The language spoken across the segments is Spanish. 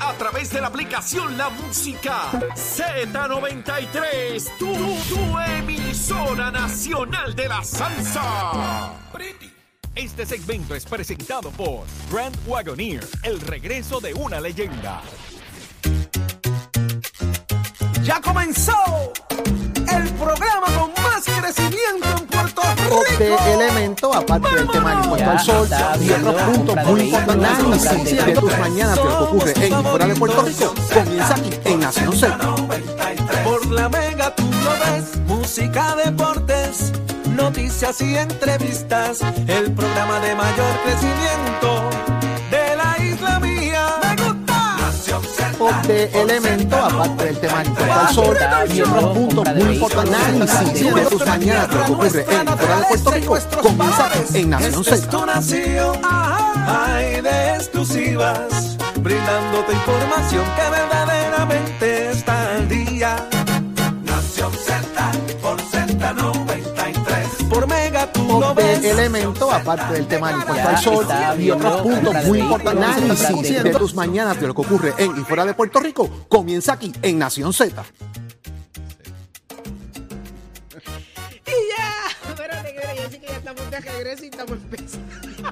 A través de la aplicación La Música Z93. Tu, tu emisora nacional de la salsa. Este segmento es presentado por Grand Wagoneer, el regreso de una leyenda. Ya comenzó el programa con más crecimiento en Rico. de elemento, aparte del tema del impuesto al sol y otros puntos muy importantes análisis de tus mañanas de lo que ocurre en fuera de Puerto Rico comienza aquí en Nación Z. Por la mega tú lo ves, música, deportes, noticias y entrevistas. El programa de mayor crecimiento de la isla mía. Z. de elemento, aparte del tema al sol y otros puntos muy importantes análisis de tus mañanas lo que ocurre en fuera de Puerto Rico comienza en Nación Z. Hay de exclusivas, brindándote información que verdaderamente De elemento, aparte del tema del impuesto al sol y otros puntos muy importantes análisis de tus mañanas de lo que ocurre en y fuera de Puerto Rico. Comienza aquí en Nación Z. Y ya, espérate, que yo sí que ya estamos de regreso y estamos empezando.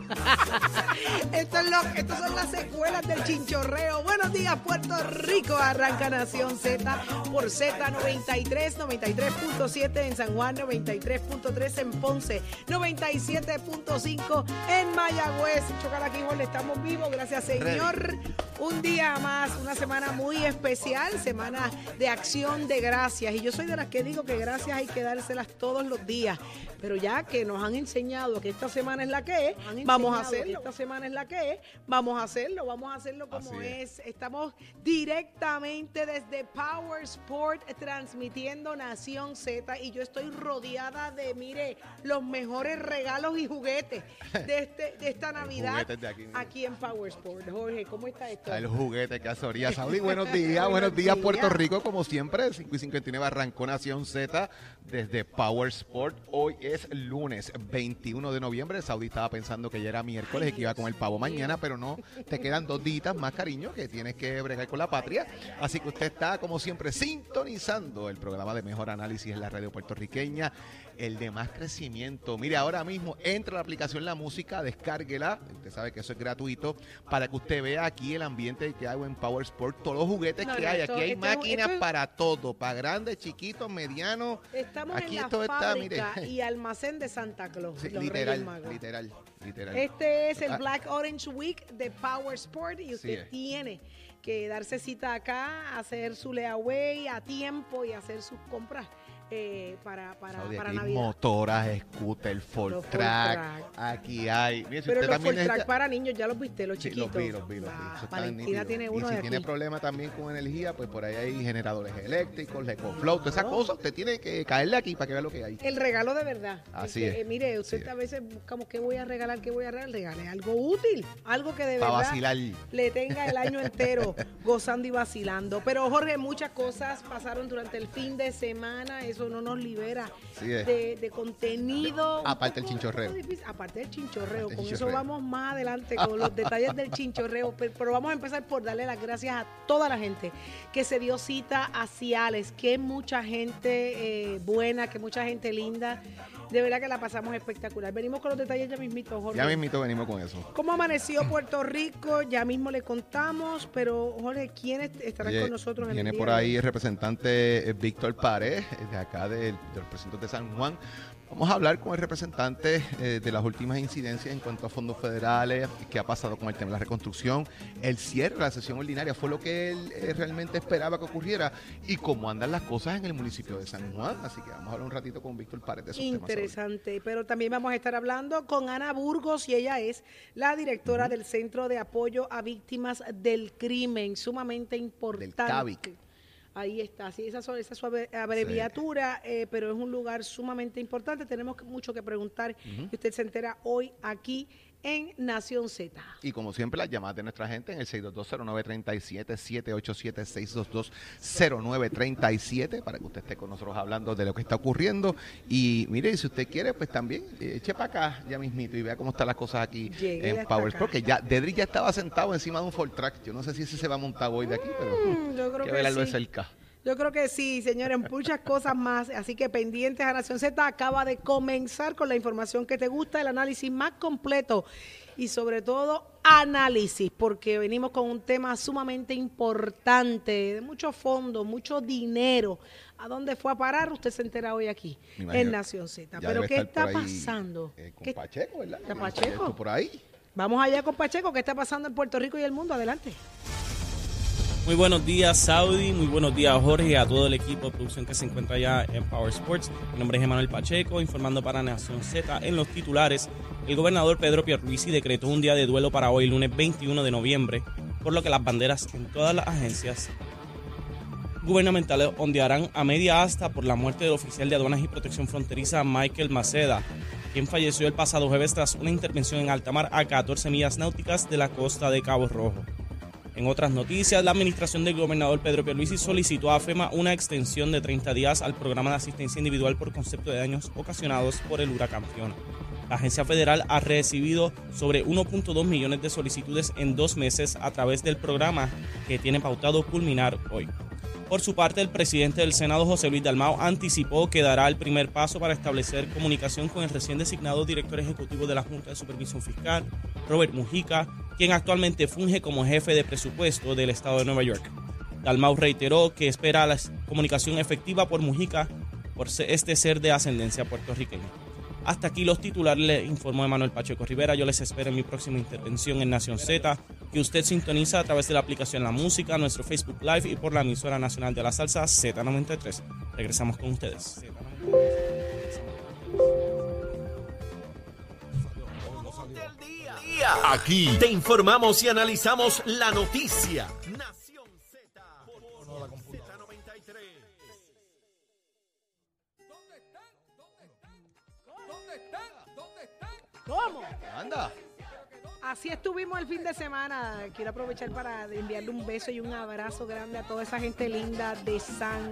Esto es lo, estas son las secuelas del chinchorreo. Buenos días, Puerto Rico. Arranca Nación Z por Z93, 93.7 en San Juan, 93.3 en Ponce, 97.5 en Mayagüez. Chocalaquí, le estamos vivos. Gracias, Señor. Un día más, una semana muy especial, semana de acción de gracias. Y yo soy de las que digo que gracias hay que dárselas todos los días. Pero ya que nos han enseñado que esta semana es la que es, vamos a hacerlo. Esta semana es la que es, vamos a hacerlo, vamos a hacerlo como es. Estamos directamente desde Power Sport transmitiendo Nación Z y yo estoy rodeada de, mire, los mejores regalos y juguetes de, este, de esta Navidad de aquí, mira. en Power Sport. Jorge, ¿cómo está esto? El juguete que asoría. Saudi, buenos días, buenos días Puerto Rico, como siempre, 5 y 59 arrancó Nación Z desde Power Sport. Hoy es lunes 21 de noviembre. Saudi estaba pensando que ya era miércoles y que iba a comer pavo mañana, pero no, te quedan dos días más, cariño, que tienes que bregar con la patria. Así que usted está, como siempre, sintonizando el programa de mejor análisis en la radio puertorriqueña, el de más crecimiento. Mire, ahora mismo entra a la aplicación La Música, descárguela, usted sabe que eso es gratuito, para que usted vea aquí el ambiente que hay en Power Sport, todos los juguetes No, que hay. esto- Aquí hay máquinas es- para todo, para grandes, chiquitos, medianos. Estamos Aquí en la esto está, mire. y almacén de Santa Claus. Sí, los literal, literal, literal. Este es el Ah. Black Orange Week de Power Sport y usted tiene que darse cita acá, hacer su layaway a tiempo y hacer sus compras eh, para, para, Saudi, para aquí Navidad. motoras, scooter, full track. track. Aquí hay. Mire, si Pero usted los full track es- para niños, ya los viste, los Sí, chiquitos. los vi, los vi, los vi. Ah, Valentina nítido. tiene y uno si de tiene aquí. problemas también con energía, pues por ahí hay generadores eléctricos, EcoFlow, toda esa cosa. Usted tiene que caerle aquí para que vea lo que hay. El regalo de verdad. Así que, es. eh, mire, usted a es. veces buscamos qué voy a regalar, qué voy a regalar. Regale algo útil, algo que de Para verdad vacilar. le tenga el año entero gozando y vacilando. Pero Jorge, muchas cosas pasaron durante el fin de semana, eso no nos libera es. de, de contenido. Aparte el chinchorreo. Aparte del chinchorreo, Aparte con eso vamos más adelante con los detalles del chinchorreo. Pero, pero vamos a empezar por darle las gracias a toda la gente que se dio cita a Ciales, que mucha gente eh, buena, que mucha gente linda. De verdad que la pasamos espectacular. Venimos con los detalles ya mismito, Jorge. Ya mismito venimos con eso. ¿Cómo amaneció Puerto Rico? Ya mismo le contamos, pero Jorge, ¿quiénes estarán Oye, con nosotros en Viene el día por ahí el representante eh, Víctor Pared, de acá del- de, los precintos de San Juan. Vamos a hablar con el representante eh, de las últimas incidencias en cuanto a fondos federales, qué ha pasado con el tema de la reconstrucción, el cierre de la sesión ordinaria, fue lo que él eh, realmente esperaba que ocurriera y cómo andan las cosas en el municipio de San Juan. Así que vamos a hablar un ratito con Víctor Pared de esos temas. Interesante, pero también vamos a estar hablando con Ana Burgos y ella es la directora del Centro de Apoyo a Víctimas del Crimen, sumamente importante. Ahí está, sí, esa, su- esa suave abreviatura, eh, pero es un lugar sumamente importante. Tenemos mucho que preguntar y usted se entera hoy aquí en Nación Z. Y como siempre, las llamadas de nuestra gente en el 6220937, 787-622-0937, para que usted esté con nosotros hablando de lo que está ocurriendo. Y mire, si usted quiere, pues también eche para acá ya mismito y vea cómo están las cosas aquí en hasta Power acá. Sport, que ya Dedrick ya estaba sentado encima de un Ford Track. Yo no sé si ese se va montado hoy de aquí, pero Mm, yo creo que que verlo de cerca. Yo creo que sí, señores, muchas cosas más. Así que pendientes a Nación Z acaba de comenzar con la información que te gusta, el análisis más completo y sobre todo análisis, porque venimos con un tema sumamente importante, de mucho fondo, mucho dinero. ¿A dónde fue a parar? Usted se entera hoy aquí, en Nación Z. Pero ¿qué está pasando? eh, con ¿Qué- Pacheco, ¿verdad? ¿Está Pacheco? por ahí. Vamos allá con Pacheco, ¿qué está pasando en Puerto Rico y el mundo? Adelante. Muy buenos días, Saudi. Muy buenos días, Jorge, a todo el equipo de producción que se encuentra allá en Power Sports. Mi nombre es Emanuel Pacheco, informando para Nación Z. En los titulares, el gobernador Pedro Pierluisi decretó un día de duelo para hoy, lunes 21 de noviembre, por lo que las banderas en todas las agencias gubernamentales ondearán a media asta por la muerte del oficial de aduanas y protección fronteriza Michael Maceda, quien falleció el pasado jueves tras una intervención en alta mar a 14 millas náuticas de la costa de Cabo Rojo. En otras noticias, la administración del gobernador Pedro Pierluisi solicitó a FEMA una extensión de 30 días al programa de asistencia individual por concepto de daños ocasionados por el huracán Fiona. La agencia federal ha recibido sobre 1.2 millones de solicitudes en dos meses a través del programa que tiene pautado culminar hoy. Por su parte, el presidente del Senado, José Luis Dalmao, anticipó que dará el primer paso para establecer comunicación con el recién designado director ejecutivo de la Junta de Supervisión Fiscal, Robert Mujica, quien actualmente funge como jefe de presupuesto del Estado de Nueva York. Dalmau reiteró que espera la comunicación efectiva por Mujica por este ser de ascendencia puertorriqueña. Hasta aquí los titulares, le informó Emanuel Pacheco Rivera. Yo les espero en mi próxima intervención en Nación Z, que usted sintoniza a través de la aplicación La Música, nuestro Facebook Live y por la emisora nacional de la salsa Z93. Regresamos con ustedes. Día. Aquí te informamos y analizamos la noticia. Nación Z por Z93. ¿Cómo? Anda. Así estuvimos el fin de semana. Quiero aprovechar para enviarle un beso y un abrazo grande a toda esa gente linda de San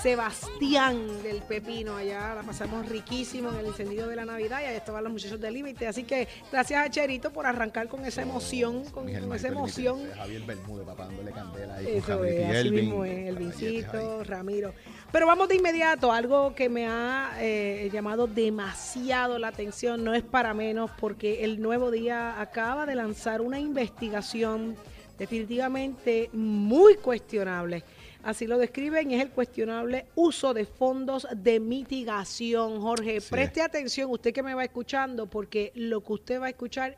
Sebastián del Pepino. Allá la pasamos riquísimo en el encendido de la Navidad y ahí estaban los muchachos del límite. Así que gracias a Cherito por arrancar con esa emoción, con, con esa emoción. Javier Bermúdez, papá, dándole candela ahí con Eso Javier es, así Elvin. mismo es, el. Vincito, Ramiro. Pero vamos de inmediato, algo que me ha eh, llamado demasiado la atención, no es para menos, porque el Nuevo Día acaba de lanzar una investigación definitivamente muy cuestionable. Así lo describen, es el cuestionable uso de fondos de mitigación. Jorge, Sí. preste atención, usted que me va escuchando, porque lo que usted va a escuchar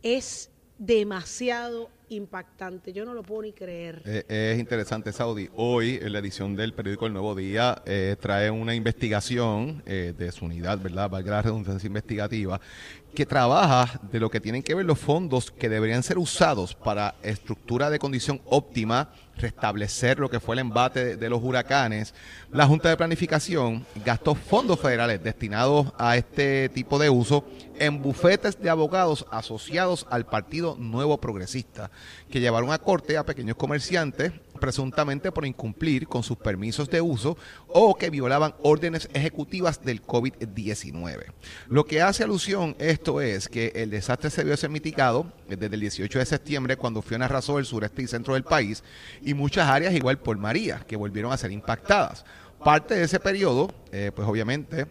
es demasiado impactante. Yo no lo puedo ni creer. Eh, es interesante, Saudi. Hoy, en la edición del periódico El Nuevo Día, eh, trae una investigación eh, de su unidad, ¿verdad? Valga la redundancia investigativa, que trabaja de lo que tienen que ver los fondos que deberían ser usados para estructura de condición óptima, restablecer lo que fue el embate de, los huracanes. La Junta de Planificación gastó fondos federales destinados a este tipo de uso en bufetes de abogados asociados al Partido Nuevo Progresista, que llevaron a corte a pequeños comerciantes presuntamente por incumplir con sus permisos de uso o que violaban órdenes ejecutivas del COVID-19. Lo que hace alusión esto es que el desastre se vio mitigado desde el 18 de septiembre cuando Fiona arrasó el sureste y centro del país y muchas áreas igual por María que volvieron a ser impactadas. Parte de ese periodo, eh, pues obviamente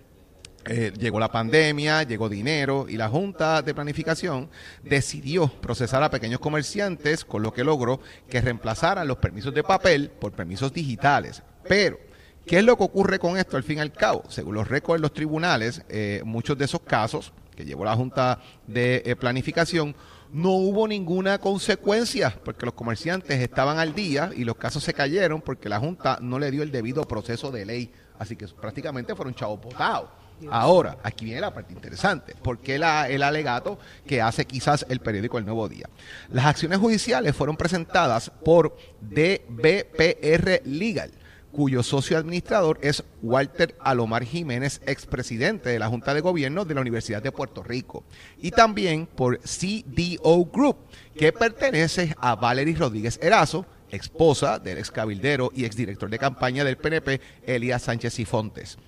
eh, llegó la pandemia, llegó dinero y la Junta de Planificación decidió procesar a pequeños comerciantes, con lo que logró que reemplazaran los permisos de papel por permisos digitales. Pero, ¿qué es lo que ocurre con esto al fin y al cabo? Según los récords de los tribunales, eh, muchos de esos casos que llevó la Junta de eh, Planificación, no hubo ninguna consecuencia porque los comerciantes estaban al día y los casos se cayeron porque la Junta no le dio el debido proceso de ley. Así que prácticamente fueron chavos botados. Ahora, aquí viene la parte interesante. ¿Por qué la- el alegato que hace quizás el periódico El Nuevo Día? Las acciones judiciales fueron presentadas por DBPR Legal cuyo socio administrador es Walter Alomar Jiménez, expresidente de la Junta de Gobierno de la Universidad de Puerto Rico. Y también por CDO Group, que pertenece a Valery Rodríguez Erazo, esposa del ex cabildero y exdirector de campaña del PNP, Elías Sánchez y Fontes.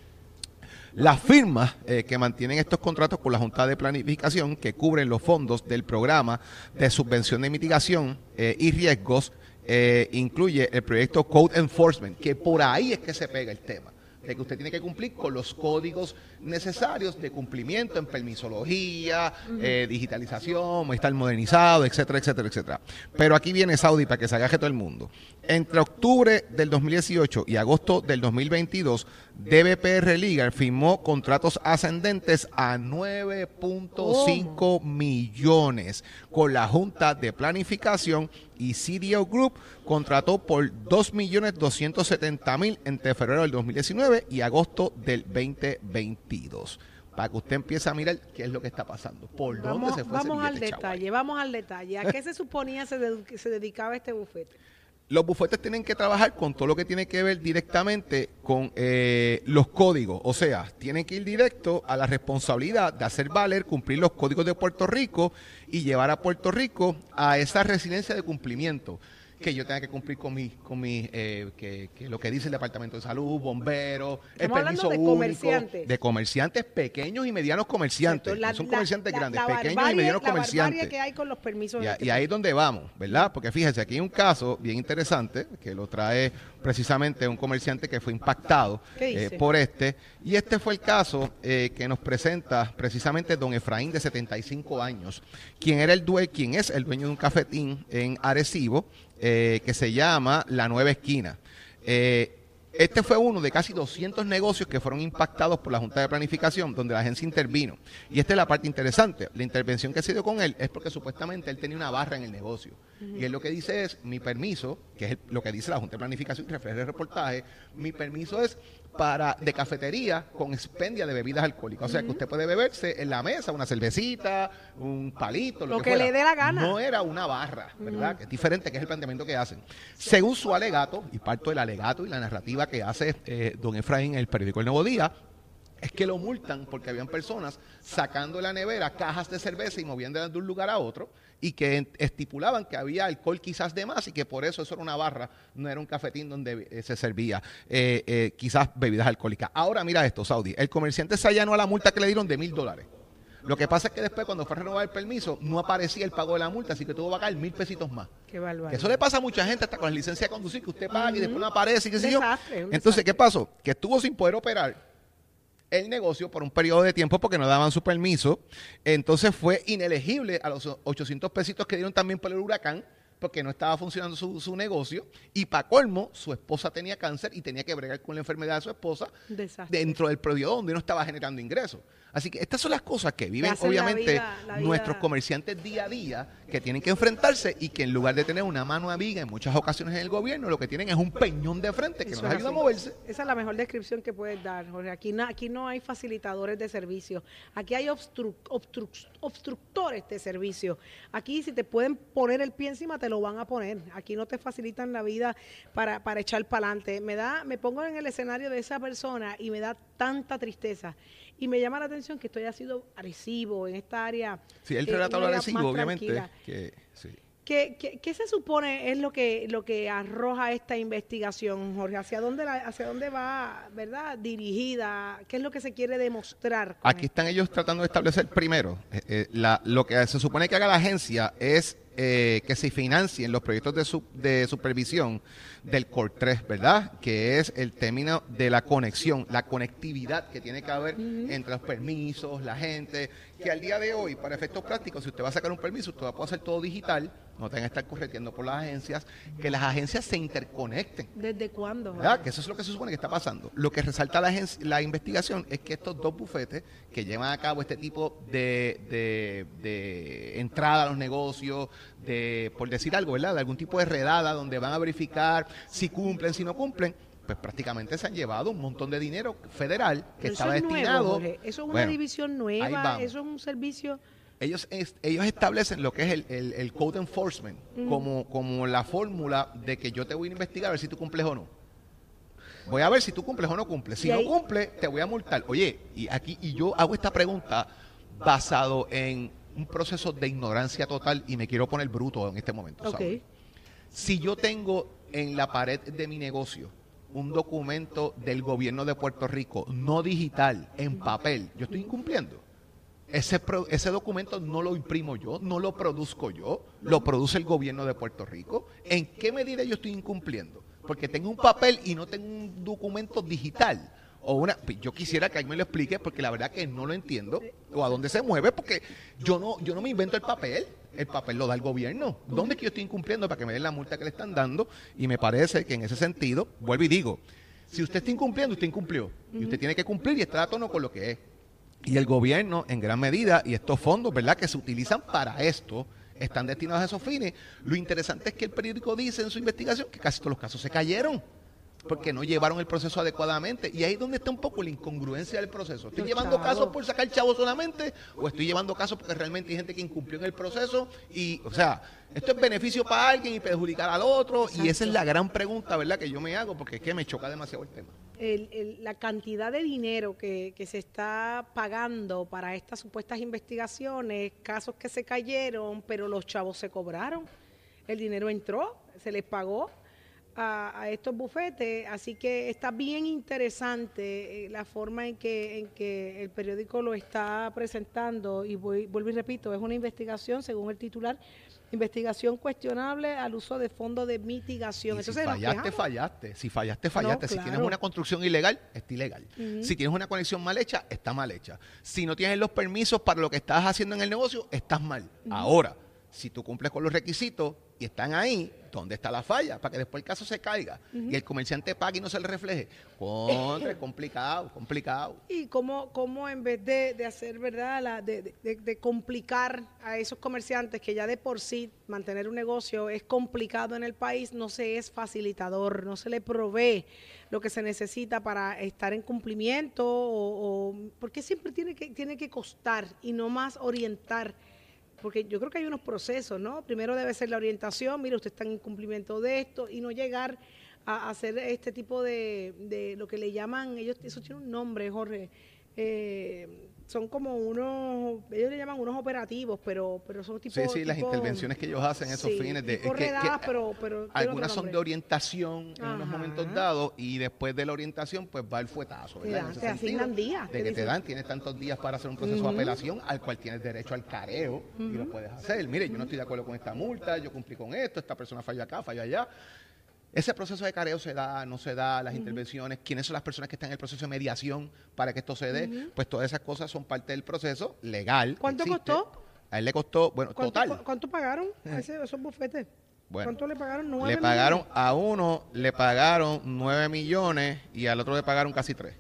Las firmas eh, que mantienen estos contratos con la Junta de Planificación, que cubren los fondos del programa de subvención de mitigación eh, y riesgos, eh, incluye el proyecto Code Enforcement, que por ahí es que se pega el tema de que usted tiene que cumplir con los códigos necesarios de cumplimiento en permisología, eh, digitalización, estar modernizado, etcétera, etcétera, etcétera. Pero aquí viene Saudi para que se agaje todo el mundo. Entre octubre del 2018 y agosto del 2022, DBPR Legal firmó contratos ascendentes a 9.5 millones con la Junta de Planificación y CDO Group contrató por 2.270.000 entre febrero del 2019 y agosto del 2022. Para que usted empiece a mirar qué es lo que está pasando. ¿Por dónde se fue vamos ese al billete, chaval? detalle, vamos al detalle. ¿A qué se suponía se, de- se dedicaba este bufete? Los bufetes tienen que trabajar con todo lo que tiene que ver directamente con eh, los códigos. O sea, tienen que ir directo a la responsabilidad de hacer valer, cumplir los códigos de Puerto Rico y llevar a Puerto Rico a esa resiliencia de cumplimiento. Que yo tenga que cumplir con mi, con mi eh, que, que lo que dice el Departamento de Salud, bomberos, el permiso de único, comerciantes. de comerciantes pequeños y medianos comerciantes. Exacto, la- no son comerciantes la- grandes, la pequeños y medianos comerciantes. que hay con los permisos. Y, en a- este y ahí es donde vamos, ¿verdad? Porque fíjese, aquí hay un caso bien interesante que lo trae precisamente un comerciante que fue impactado eh, por este. Y este fue el caso eh, que nos presenta precisamente don Efraín de 75 años, quien era el due quien es el dueño de un cafetín en Arecibo eh, que se llama La Nueva Esquina. Eh, este fue uno de casi 200 negocios que fueron impactados por la Junta de Planificación, donde la agencia intervino. Y esta es la parte interesante. La intervención que se dio con él es porque supuestamente él tenía una barra en el negocio. Y él lo que dice es, mi permiso, que es lo que dice la Junta de Planificación y refleja el reportaje, mi permiso es para de cafetería con expendia de bebidas alcohólicas. O sea, que usted puede beberse en la mesa una cervecita, un palito, lo, Lo que le dé la gana. No era una barra, ¿verdad? Que es diferente, que es el planteamiento que hacen. Según su alegato, y parto del alegato y la narrativa que hace eh, don Efraín en el periódico El Nuevo Día, es que lo multan porque habían personas sacando de la nevera cajas de cerveza y moviéndolas de un lugar a otro y que estipulaban que había alcohol quizás de más y que por eso eso era una barra, no era un cafetín donde eh, se servía eh, eh, quizás bebidas alcohólicas. Ahora mira esto, Saudi, el comerciante se allanó a la multa que le dieron de mil dólares. Lo que pasa es que después cuando fue a renovar el permiso no aparecía el pago de la multa, así que tuvo que pagar mil pesitos más. Qué. Que eso le pasa a mucha gente hasta con la licencia de conducir, que usted paga y después no aparece y qué sé yo. Desastre, Entonces, ¿qué pasó? Que estuvo sin poder operar el negocio por un periodo de tiempo porque no daban su permiso. Entonces fue inelegible a los 800 pesitos que dieron también por el huracán porque no estaba funcionando su, su negocio. Y para colmo, su esposa tenía cáncer y tenía que bregar con la enfermedad de su esposa Desastre. dentro del periodo donde no estaba generando ingresos. Así que estas son las cosas que viven la obviamente vida- la vida- nuestros comerciantes día a día que tienen que enfrentarse y que en lugar de tener una mano amiga en muchas ocasiones en el gobierno, lo que tienen es un peñón de frente que Eso nos ayuda a moverse. Esa es la mejor descripción que puedes dar, Jorge. Aquí, no- aquí no hay facilitadores de servicio. Aquí hay obstru- obstru- obstructores de servicio. Aquí si te pueden poner el pie encima, te lo van a poner. Aquí no te facilitan la vida para, para echar para adelante. Me, da, me pongo en el escenario de esa persona y me da tanta tristeza. Y me llama la atención que esto haya sido agresivo en esta área. Sí, él eh, relata lo una área agresivo, obviamente. Que, sí. ¿Qué, qué, qué se supone es lo que lo que arroja esta investigación, Jorge? ¿Hacia dónde la- hacia dónde va, verdad, dirigida? ¿Qué es lo que se quiere demostrar? Aquí están ellos tratando de establecer primero, eh, eh, la- lo que se supone que haga la agencia es eh, que se financien los proyectos de, su- de supervisión del COR 3, ¿verdad? Que es el término de la conexión, la conectividad que tiene que haber entre los permisos, la gente, que al día de hoy, para efectos prácticos, si usted va a sacar un permiso, usted va a poder hacer todo digital, no tenga que estar correteando por las agencias, que las agencias se interconecten. ¿Desde cuándo? ¿verdad? Que eso es lo que se supone que está pasando. Lo que resalta la, la investigación es que estos dos bufetes que llevan a cabo este tipo de, de- de entrada a los negocios, de, por decir algo, ¿verdad? De algún tipo de redada donde van a verificar si cumplen, si no cumplen, pues prácticamente se han llevado un montón de dinero federal que Pero estaba eso es destinado. nuevo. Eso es una Bueno, división nueva, eso es un servicio... ellos, es- ellos establecen lo que es el, el- el code enforcement como, como la fórmula de que yo te voy a investigar a ver si tú cumples o no. Voy a ver si tú cumples o no cumples. Si no ahí- cumple, te voy a multar. Oye, y aquí y yo hago esta pregunta basado en un proceso de ignorancia total y me quiero poner bruto en este momento. Si yo tengo en la pared de mi negocio un documento del gobierno de Puerto Rico no digital, en papel, yo estoy incumpliendo. Ese, pro- ese documento no lo imprimo yo, no lo produzco yo, lo produce el gobierno de Puerto Rico. ¿En qué medida yo estoy incumpliendo? Porque tengo un papel y no tengo un documento digital. O una, pues, yo quisiera que alguien me lo explique porque la verdad que no lo entiendo o a dónde se mueve porque yo no, yo no me invento el papel. El papel lo da el gobierno. ¿Dónde es que yo estoy incumpliendo para que me den la multa que le están dando? Y me parece que en ese sentido, vuelvo y digo, si usted está incumpliendo, usted incumplió. Y usted tiene que cumplir y estar a tono con lo que es. Y el gobierno, en gran medida, y estos fondos, ¿verdad?, que se utilizan para esto, están destinados a esos fines. Lo interesante es que el periódico dice en su investigación que casi todos los casos se cayeron porque no llevaron el proceso adecuadamente. Y ahí es donde está un poco la incongruencia del proceso. ¿Estoy Los llevando chavos. casos por sacar chavos solamente o estoy llevando casos porque realmente hay gente que incumplió en el proceso? Y, o sea, esto es beneficio para alguien y perjudicar al otro. Y esa es la gran pregunta, ¿verdad?, que yo me hago porque es que me choca demasiado el tema. el- el- la cantidad de dinero que, que se está pagando para estas supuestas investigaciones, casos que se cayeron, pero los chavos se cobraron, el dinero entró, se les pagó a, a estos bufetes, así que está bien interesante eh, la forma en que, en que el periódico lo está presentando y voy- vuelvo y repito, es una investigación, según el titular, investigación cuestionable al uso de fondos de mitigación. Y si Entonces, fallaste, fallaste. Si fallaste, fallaste. Si tienes una construcción ilegal, está ilegal. Si tienes una conexión mal hecha, está mal hecha. Si no tienes los permisos para lo que estás haciendo en el negocio, estás mal. Ahora, si tú cumples con los requisitos y están ahí, ¿dónde está la falla? Para que después el caso se caiga y el comerciante pague y no se le refleje. Complicado, complicado. Y cómo, cómo en vez de, hacer, ¿verdad?, la, de complicar a esos comerciantes que ya de por sí mantener un negocio es complicado en el país, no se es facilitador, no se le provee lo que se necesita para estar en cumplimiento o, o- porque siempre tiene que, tiene que costar y no más orientar. Porque yo creo que hay unos procesos, ¿no? Primero debe ser la orientación, mire, usted está en incumplimiento de esto y no llegar a hacer este tipo de, de lo que le llaman, ellos, eso tiene un nombre, Jorge, eh, son como unos, ellos le llaman unos operativos, pero, pero son tipo... Sí, sí, las intervenciones que ellos hacen, esos sí, fines de... es que- que redadas, pero, pero tiene algunas son de orientación en unos momentos dados y después de la orientación pues va el fuetazo. Te dan- te asignan días, De que te dan, tienes tantos días para hacer un proceso de apelación al cual tienes derecho al careo y lo puedes hacer. Mire, yo no estoy de acuerdo con esta multa, yo cumplí con esto, esta persona falló acá, falló allá. Ese proceso de careo se da, no se da, las intervenciones, quiénes son las personas que están en el proceso de mediación para que esto se dé, pues todas esas cosas son parte del proceso legal. ¿Cuánto existe. costó? A él le costó, bueno, ¿Cuánto, total. cu- ¿Cuánto pagaron a ese- esos bufetes? Bueno, ¿Cuánto le pagaron? ¿Nueve Le pagaron a uno, le pagaron 9 millones y al otro le pagaron casi 3.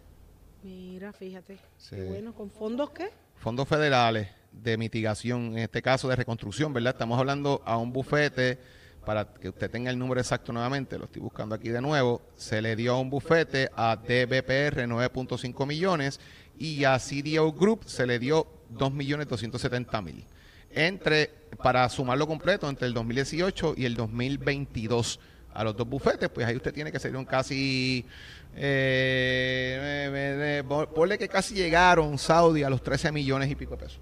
Mira, fíjate. Sí. Qué bueno, ¿con fondos qué? Fondos federales de mitigación, en este caso de reconstrucción, ¿verdad? Estamos hablando a un bufete, para que usted tenga el número exacto nuevamente, lo estoy buscando aquí de nuevo, se le dio un bufete a DBPR 9.5 millones y a CDO Group se le dio 2 millones 270 mil. Entre, para sumarlo completo, entre el 2018 y el 2022 a los dos bufetes, pues ahí usted tiene que ser un casi, eh, eh, eh, ponle que casi llegaron Saudi a los 13 millones y pico de pesos.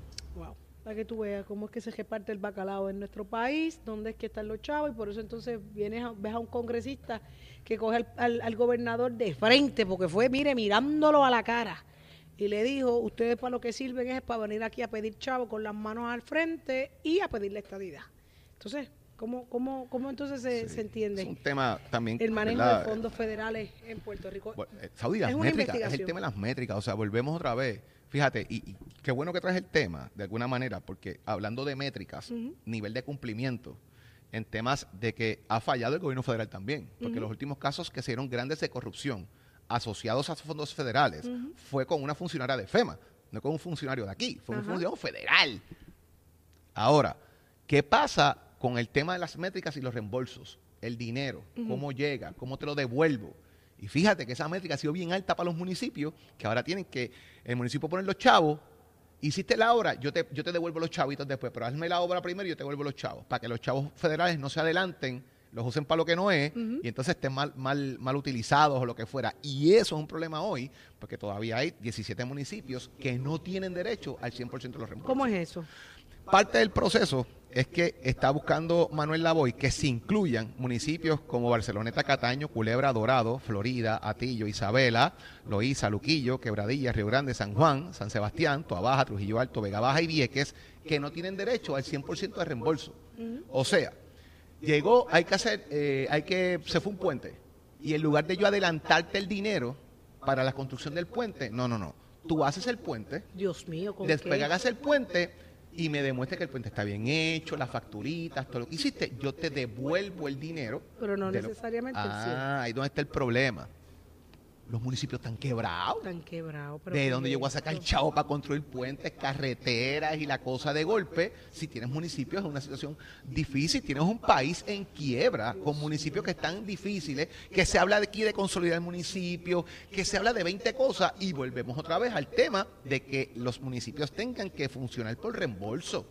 Para que tú veas cómo es que se reparte el bacalao en nuestro país, dónde es que están los chavos, y por eso entonces vienes a, ves a un congresista que coge al, al- al gobernador de frente, porque fue, mire, mirándolo a la cara. Y le dijo, ustedes para lo que sirven es para venir aquí a pedir chavo con las manos al frente y a pedir la estadidad. Entonces, ¿cómo, cómo, cómo entonces se, se entiende Es un tema también. el manejo ¿verdad? de fondos federales en Puerto Rico? Eh, Saudi, las Es métricas, es el tema de las métricas, o sea, volvemos otra vez. Fíjate, y, y qué bueno que traes el tema, de alguna manera, porque hablando de métricas, nivel de cumplimiento, en temas de que ha fallado el gobierno federal también, porque los últimos casos que se dieron grandes de corrupción asociados a fondos federales fue con una funcionaria de FEMA, no con un funcionario de aquí, fue un funcionario federal. Ahora, ¿qué pasa con el tema de las métricas y los reembolsos? El dinero, cómo llega, cómo te lo devuelvo. Y fíjate que esa métrica ha sido bien alta para los municipios, que ahora tienen que el municipio poner los chavos. Hiciste la obra, yo te, yo te devuelvo los chavitos después, pero hazme la obra primero y yo te devuelvo los chavos, para que los chavos federales no se adelanten los usen para lo que no es y entonces estén mal, mal, mal utilizados o lo que fuera. Y eso es un problema hoy, porque todavía hay 17 municipios que no tienen derecho al 100% de los reembolsos. ¿Cómo es eso? Parte del proceso es que está buscando Manuel Lavoy que se incluyan municipios como Barceloneta, Cataño, Culebra, Dorado, Florida, Atillo, Isabela, Loíza, Luquillo, Quebradilla, Río Grande, San Juan, San Sebastián, Toabaja, Trujillo Alto, Vega Baja y Vieques, que no tienen derecho al 100% de reembolso. O sea, llegó, hay que hacer, eh, hay que, se fue un puente y en lugar de yo adelantarte el dinero para la construcción del puente, no, no, no. Tú haces el puente, Dios mío, ¿con después qué? que hagas el puente y me demuestre que el puente está bien hecho, las facturitas, todo lo que hiciste, yo te devuelvo el dinero. Pero no lo- necesariamente el Ah, ahí donde está el problema. Los municipios están quebrados. Tan quebrado. pero ¿De yo voy a es sacar chavo para construir puentes, carreteras y la cosa de golpe? Si tienes municipios en una situación difícil, tienes un país en quiebra, con municipios que están difíciles, que se habla de aquí de consolidar el municipio, que se habla de 20 cosas y volvemos otra vez al tema de que los municipios tengan que funcionar por reembolso.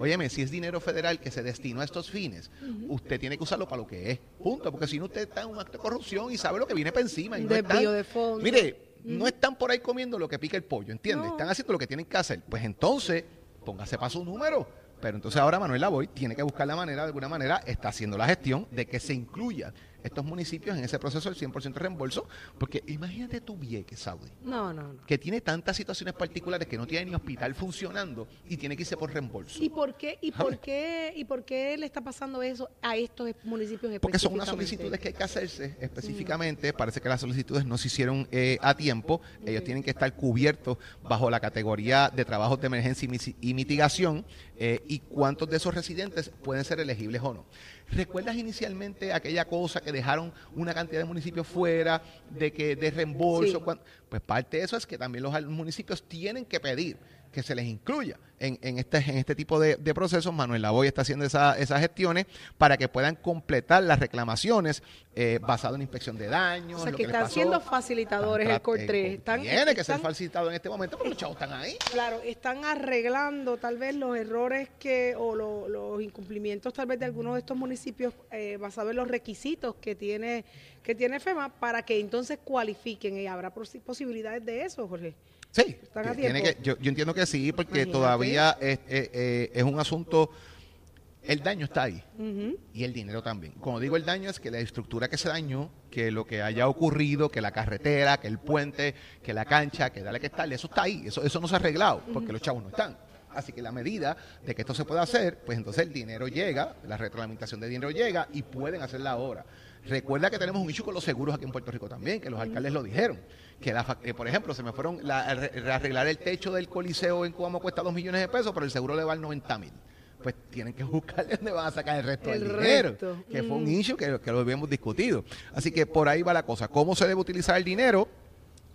Óyeme, si es dinero federal que se destinó a estos fines, usted tiene que usarlo para lo que es. Punto. Porque si no, usted está en un acto de corrupción y sabe lo que viene para encima. Y no están- de fondos. Mire, no están por ahí comiendo lo que pica el pollo, ¿entiendes? No. Están haciendo lo que tienen que hacer. Pues entonces, póngase para su número. Pero entonces ahora Manuel Lavoy tiene que buscar la manera, de alguna manera, está haciendo la gestión de que se incluyan estos municipios en ese proceso del 100% de reembolso. Porque imagínate tu Vieques, Saudi No, no, no. que tiene tantas situaciones particulares que no tiene ni hospital funcionando y tiene que irse por reembolso. ¿Y por qué y por qué y por qué le está pasando eso a estos municipios Porque son unas solicitudes que hay que hacerse específicamente. Parece que las solicitudes no se hicieron eh, a tiempo. Ellos tienen que estar cubiertos bajo la categoría de trabajos de emergencia y mitigación. eh, y cuántos de esos residentes pueden ser elegibles o no. ¿Recuerdas inicialmente aquella cosa que dejaron una cantidad de municipios fuera de que de reembolso? Sí. Pues parte de eso es que también los al- municipios tienen que pedir que se les incluya en, en este, en este tipo de, de procesos. Manuel Lavoy está haciendo esa- esas gestiones para que puedan completar las reclamaciones eh, basado en inspección de daños. O sea, que están pasó. siendo facilitadores el Están tra- COR3. eh, Están, tiene que ser facilitado en este momento porque los chavos están ahí. Claro, están arreglando tal vez los errores que o lo- los incumplimientos tal vez de algunos de estos municipios eh, basado en los requisitos que tiene que tiene FEMA para que entonces cualifiquen y habrá posi- posibilidades de eso, Jorge. Sí, ¿Están a que tiene que, yo, yo entiendo que sí, porque Imagínate. todavía es, eh, eh, es un asunto, el daño está ahí y el dinero también. Cuando digo el daño es que la estructura que se dañó, que lo que haya ocurrido, que la carretera, que el puente, que la cancha, que dale que tal, eso está ahí, eso, eso no se ha arreglado, porque los chavos no están. Así que la medida de que esto se pueda hacer, pues entonces el dinero llega, la retroalimentación de dinero llega y pueden hacer la obra. Recuerda que tenemos un issue con los seguros aquí en Puerto Rico también, que los alcaldes lo dijeron. Que, la, que, por ejemplo, se me fueron la- arreglar el techo del coliseo en Cuamo cuesta dos millones de pesos, pero el seguro le va al 90 mil. Pues tienen que buscarle dónde van a sacar el resto El del dinero. resto. Que fue un Mm. issue que, que lo habíamos discutido. Así que por ahí va la cosa. ¿Cómo se debe utilizar el dinero?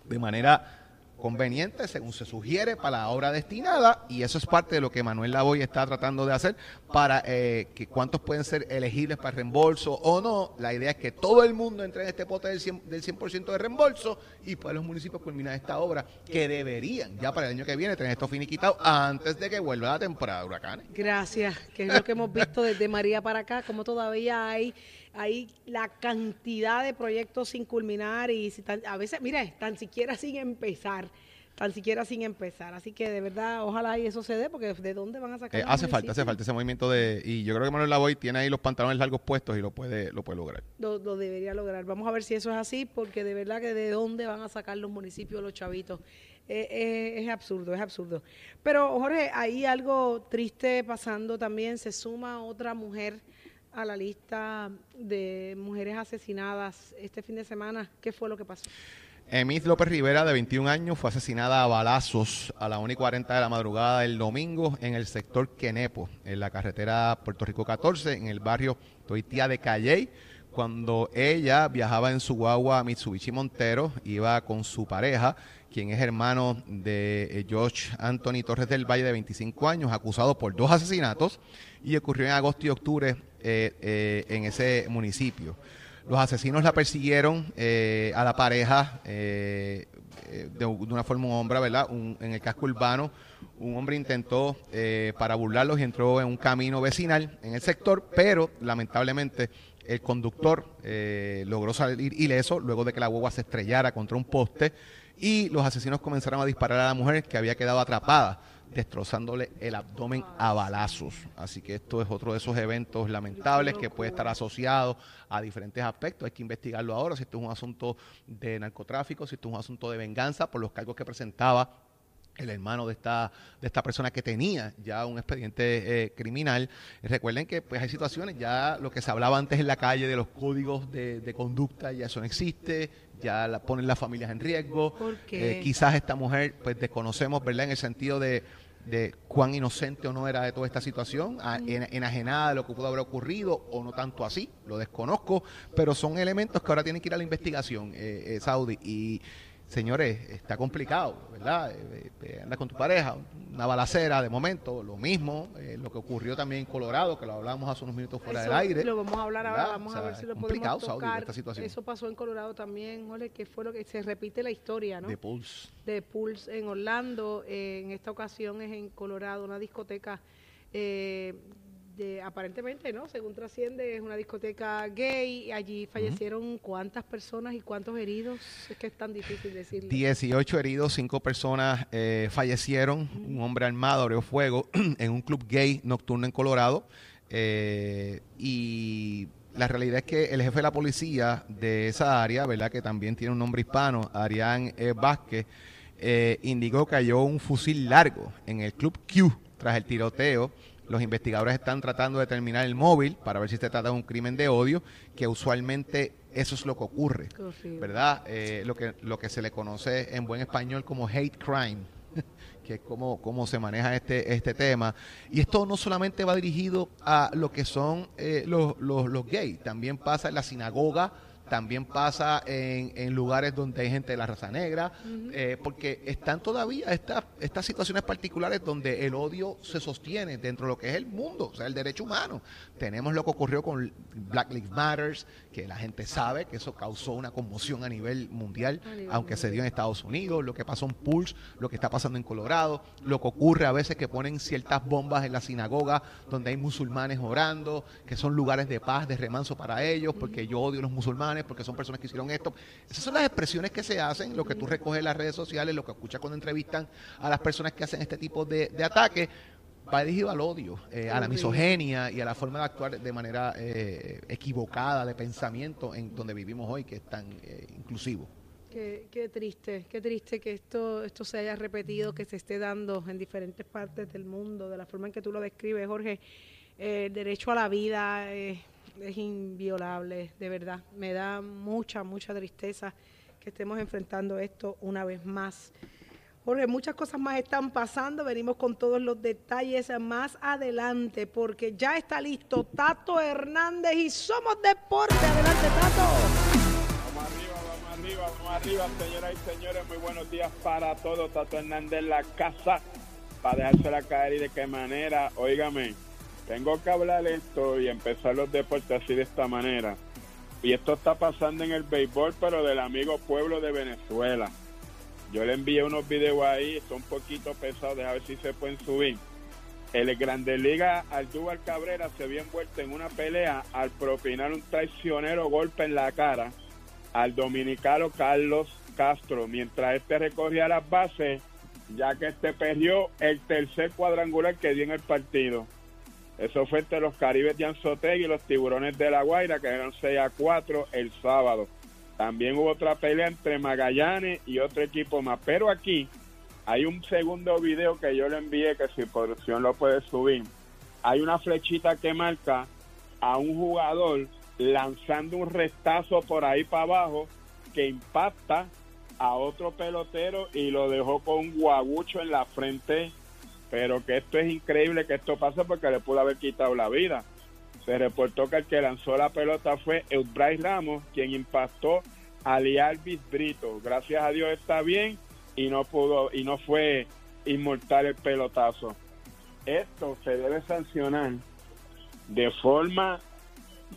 De manera conveniente, según se sugiere, para la obra destinada, y eso es parte de lo que Manuel Lavoy está tratando de hacer para eh, que cuántos pueden ser elegibles para reembolso o no. La idea es que todo el mundo entre en este pote del 100%, del 100 de reembolso y pues los municipios culminar esta obra que deberían ya para el año que viene tener esto finiquitado antes de que vuelva la temporada de huracanes. Gracias, que es lo que hemos visto desde María para acá, como todavía hay, hay la cantidad de proyectos sin culminar y si tan- a veces, mire, tan siquiera sin empezar, tan siquiera sin empezar. Así que de verdad, ojalá y eso se dé, porque ¿de dónde van a sacar? Eh, hace falta, hace falta ese movimiento de... Y yo creo que Manuel Lavoy tiene ahí los pantalones largos puestos y lo puede, lo puede lograr. Lo, lo debería lograr. Vamos a ver si eso es así, porque de verdad que de dónde van a sacar los municipios los chavitos. Eh, eh, es absurdo, es absurdo. Pero Jorge, hay algo triste pasando también. Se suma otra mujer a la lista de mujeres asesinadas este fin de semana. ¿Qué fue lo que pasó? Emith López Rivera, de 21 años, fue asesinada a balazos a la 1 y 40 de la madrugada del domingo en el sector Quenepo, en la carretera Puerto Rico 14, en el barrio Toitía de Calley, cuando ella viajaba en su guagua Mitsubishi Montero, iba con su pareja, quien es hermano de eh, George Anthony Torres del Valle, de 25 años, acusado por dos asesinatos, y ocurrió en agosto y octubre eh, eh, en ese municipio. Los asesinos la persiguieron a la pareja de, una forma ¿verdad? En el casco urbano, un hombre intentó para burlarlos y entró en un camino vecinal en el sector, pero lamentablemente el conductor eh, logró salir ileso luego de que la guagua se estrellara contra un poste y los asesinos comenzaron a disparar a la mujer que había quedado atrapada destrozándole el abdomen a balazos. Así que esto es otro de esos eventos lamentables que puede estar asociado a diferentes aspectos. Hay que investigarlo ahora, si esto es un asunto de narcotráfico, si esto es un asunto de venganza por los cargos que presentaba el hermano de esta, de esta persona que tenía ya un expediente eh, criminal. Recuerden que pues hay situaciones, ya lo que se hablaba antes en la calle de los códigos de, conducta, ya eso no existe, ya la, ponen las familias en riesgo. Eh, quizás esta mujer, pues desconocemos, ¿verdad? En el sentido de de cuán inocente o no era de toda esta situación, enajenada de lo que pudo haber ocurrido o no tanto así, lo desconozco, pero son elementos que ahora tienen que ir a la investigación, eh, eh Saudi, y señores, está complicado, ¿verdad? Eh, eh, andas con tu pareja, una balacera de momento, lo mismo, eh, lo que ocurrió también en Colorado, que lo hablábamos hace unos minutos fuera del aire. Lo vamos a hablar ahora, vamos a ver si lo podemos tocar. Esta situación. Eso pasó en Colorado también, Ole, que fue lo que se repite la historia, ¿no? De Pulse. De Pulse en Orlando, en esta ocasión es en Colorado, una discoteca eh, aparentemente, ¿no? Según trasciende, es una discoteca gay. Allí fallecieron cuántas personas y cuántos heridos. Es que es tan difícil decirlo. 18 heridos, 5 personas eh, fallecieron. Un hombre armado abrió fuego en un club gay nocturno en Colorado. Eh, y la realidad es que el jefe de la policía de esa área, ¿verdad? Que también tiene un nombre hispano, Arián e. Vázquez, eh, indicó que halló un fusil largo en el club Q tras el tiroteo los investigadores están tratando de determinar el móvil para ver si se trata de un crimen de odio, que usualmente eso es lo que ocurre, ¿verdad? Eh, lo, que, lo que se le conoce en buen español como hate crime, que es como, cómo se maneja este, este tema. Y esto no solamente va dirigido a lo que son eh, los, los, los gays, también pasa en la sinagoga también pasa en, en, lugares donde hay gente de la raza negra, eh, porque están todavía estas estas situaciones particulares donde el odio se sostiene dentro de lo que es el mundo, o sea, el derecho humano. Tenemos lo que ocurrió con Black Lives Matters, que la gente sabe que eso causó una conmoción a nivel mundial, aunque se dio en Estados Unidos, lo que pasó en Pulse, lo que está pasando en Colorado, lo que ocurre a veces que ponen ciertas bombas en la sinagoga donde hay musulmanes orando, que son lugares de paz, de remanso para ellos, porque yo odio a los musulmanes porque son personas que hicieron esto. Esas son las expresiones que se hacen, lo que tú recoges en las redes sociales, lo que escuchas cuando entrevistan a las personas que hacen este tipo de, de ataques va dirigido al odio, eh, a la misoginia y a la forma de actuar de manera eh, equivocada de pensamiento en donde vivimos hoy, que es tan eh, inclusivo. Qué, qué, triste, qué triste que esto, esto se haya repetido, que se esté dando en diferentes partes del mundo, de la forma en que tú lo describes, Jorge. el derecho a la vida, es inviolable, de verdad. Me da mucha, mucha tristeza que estemos enfrentando esto una vez más. Jorge, muchas cosas más están pasando, venimos con todos los detalles más adelante, porque ya está listo Tato Hernández y somos deporte. Adelante, Tato. Vamos arriba, vamos arriba, vamos arriba, señoras y señores, muy buenos días para todos. Tato Hernández la casa, para dejársela caer y de qué manera, óigame tengo que hablar esto y empezar los deportes así de esta manera. Y esto está pasando en el béisbol, pero del amigo pueblo de Venezuela. Yo le envié unos videos ahí, son un poquito pesados, a ver si se pueden subir. El Grande Liga Aldúbal Cabrera se había envuelto en una pelea al propinar un traicionero golpe en la cara al dominicano Carlos Castro, mientras este recogía las bases, ya que este perdió el tercer cuadrangular que dio en el partido. Eso fue entre los Caribes de Anzotegui y los Tiburones de La Guaira, que eran 6 a 4 el sábado. También hubo otra pelea entre Magallanes y otro equipo más. Pero aquí hay un segundo video que yo le envié, que si producción lo puede subir. Hay una flechita que marca a un jugador lanzando un restazo por ahí para abajo que impacta a otro pelotero y lo dejó con un guagucho en la frente pero que esto es increíble que esto pase porque le pudo haber quitado la vida. Se reportó que el que lanzó la pelota fue Eudbray Ramos, quien impactó a Lialvis Brito. Gracias a Dios está bien y no pudo y no fue inmortal el pelotazo. Esto se debe sancionar de forma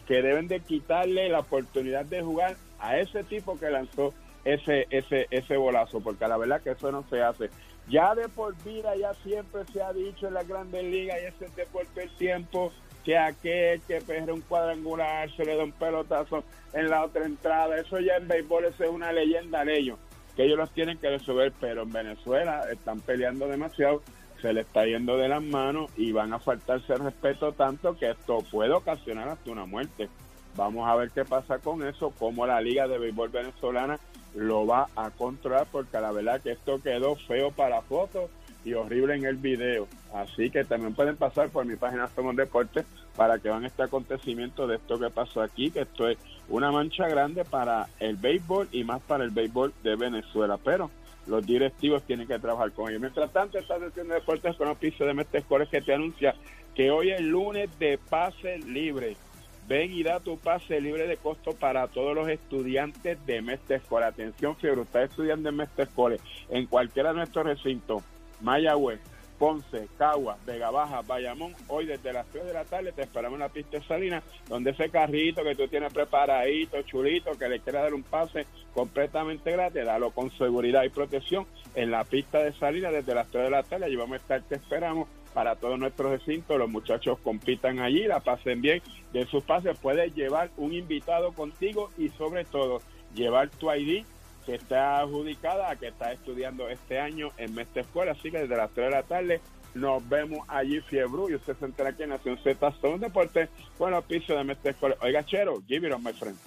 que deben de quitarle la oportunidad de jugar a ese tipo que lanzó ese ese ese bolazo, porque la verdad que eso no se hace. Ya de por vida, ya siempre se ha dicho en la grandes ligas y ese deporte el tiempo, que aquel que pejre un cuadrangular se le da un pelotazo en la otra entrada. Eso ya en béisbol eso es una leyenda de ellos, que ellos los tienen que resolver, pero en Venezuela están peleando demasiado, se le está yendo de las manos y van a faltarse el respeto tanto que esto puede ocasionar hasta una muerte. Vamos a ver qué pasa con eso, cómo la Liga de Béisbol Venezolana lo va a controlar, porque la verdad que esto quedó feo para fotos y horrible en el video. Así que también pueden pasar por mi página Somos Deportes para que vean este acontecimiento de esto que pasó aquí, que esto es una mancha grande para el béisbol y más para el béisbol de Venezuela. Pero los directivos tienen que trabajar con ellos. Mientras tanto, esta sesión de deportes con piso de Mestre que te anuncia que hoy es lunes de pase libre. Ven y da tu pase libre de costo para todos los estudiantes de Mestre Atención, fiebre, está estudiando en Mestre en cualquiera de nuestros recintos Mayagüez, Ponce, Cagua, Vega Baja, Bayamón, hoy desde las 3 de la tarde te esperamos en la pista de Salina, donde ese carrito que tú tienes preparadito, chulito, que le quieras dar un pase completamente gratis, dalo con seguridad y protección en la pista de Salina desde las 3 de la tarde, allí vamos a estar, te esperamos para todos nuestros recintos, los muchachos compitan allí, la pasen bien, de sus pases puedes llevar un invitado contigo y sobre todo llevar tu ID que está adjudicada que está estudiando este año en Mestre Escuela. Así que desde las 3 de la tarde nos vemos allí, Fiebru, y usted se entera aquí en Nación Z, son deporte con el piso de Mestre Escuela. Oiga, Chero, give it on, my friend.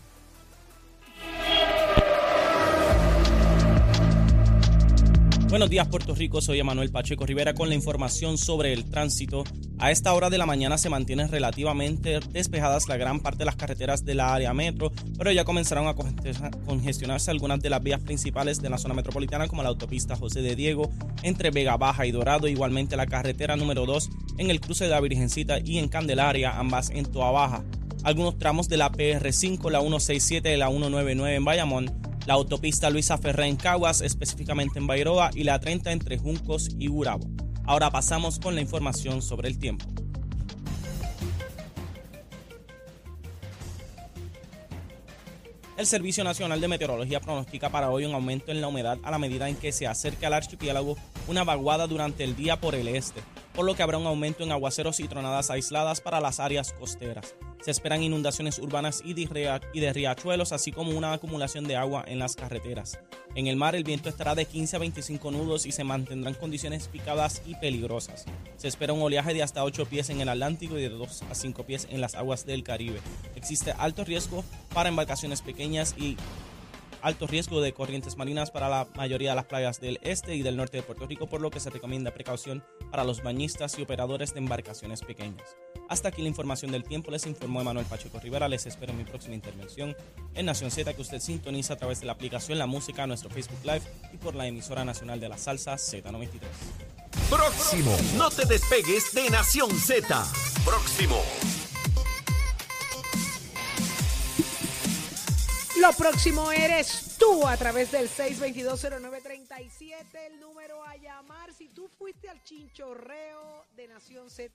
Buenos días Puerto Rico, soy Emanuel Pacheco Rivera con la información sobre el tránsito. A esta hora de la mañana se mantienen relativamente despejadas la gran parte de las carreteras de la área metro, pero ya comenzaron a congestionarse algunas de las vías principales de la zona metropolitana como la autopista José de Diego entre Vega Baja y Dorado, igualmente la carretera número 2 en el cruce de la Virgencita y en Candelaria, ambas en Toa Baja. Algunos tramos de la PR5, la 167 y la 199 en Bayamón la autopista Luisa Ferré en Caguas, específicamente en Bairoa, y la 30 entre Juncos y Gurabo. Ahora pasamos con la información sobre el tiempo. El Servicio Nacional de Meteorología pronostica para hoy un aumento en la humedad a la medida en que se acerque al archipiélago una vaguada durante el día por el este, por lo que habrá un aumento en aguaceros y tronadas aisladas para las áreas costeras. Se esperan inundaciones urbanas y de riachuelos, así como una acumulación de agua en las carreteras. En el mar el viento estará de 15 a 25 nudos y se mantendrán condiciones picadas y peligrosas. Se espera un oleaje de hasta 8 pies en el Atlántico y de 2 a 5 pies en las aguas del Caribe. Existe alto riesgo para embarcaciones pequeñas y alto riesgo de corrientes marinas para la mayoría de las playas del este y del norte de Puerto Rico, por lo que se recomienda precaución para los bañistas y operadores de embarcaciones pequeñas. Hasta aquí la información del tiempo, les informó Emanuel Pacheco Rivera, les espero en mi próxima intervención en Nación Z que usted sintoniza a través de la aplicación La Música, nuestro Facebook Live y por la emisora nacional de la salsa Z93. Próximo, no te despegues de Nación Z. Próximo. Lo próximo eres tú a través del 6220937, el número a llamar si tú fuiste al chinchorreo de Nación Z.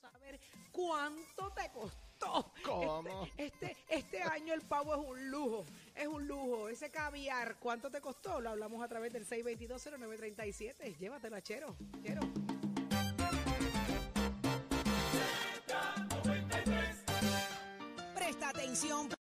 Saber cuánto te costó. ¿Cómo? Este, este, este, año el pavo es un lujo, es un lujo. Ese caviar, ¿cuánto te costó? Lo hablamos a través del 6220937. Llévatelo, chero, chero. Atención.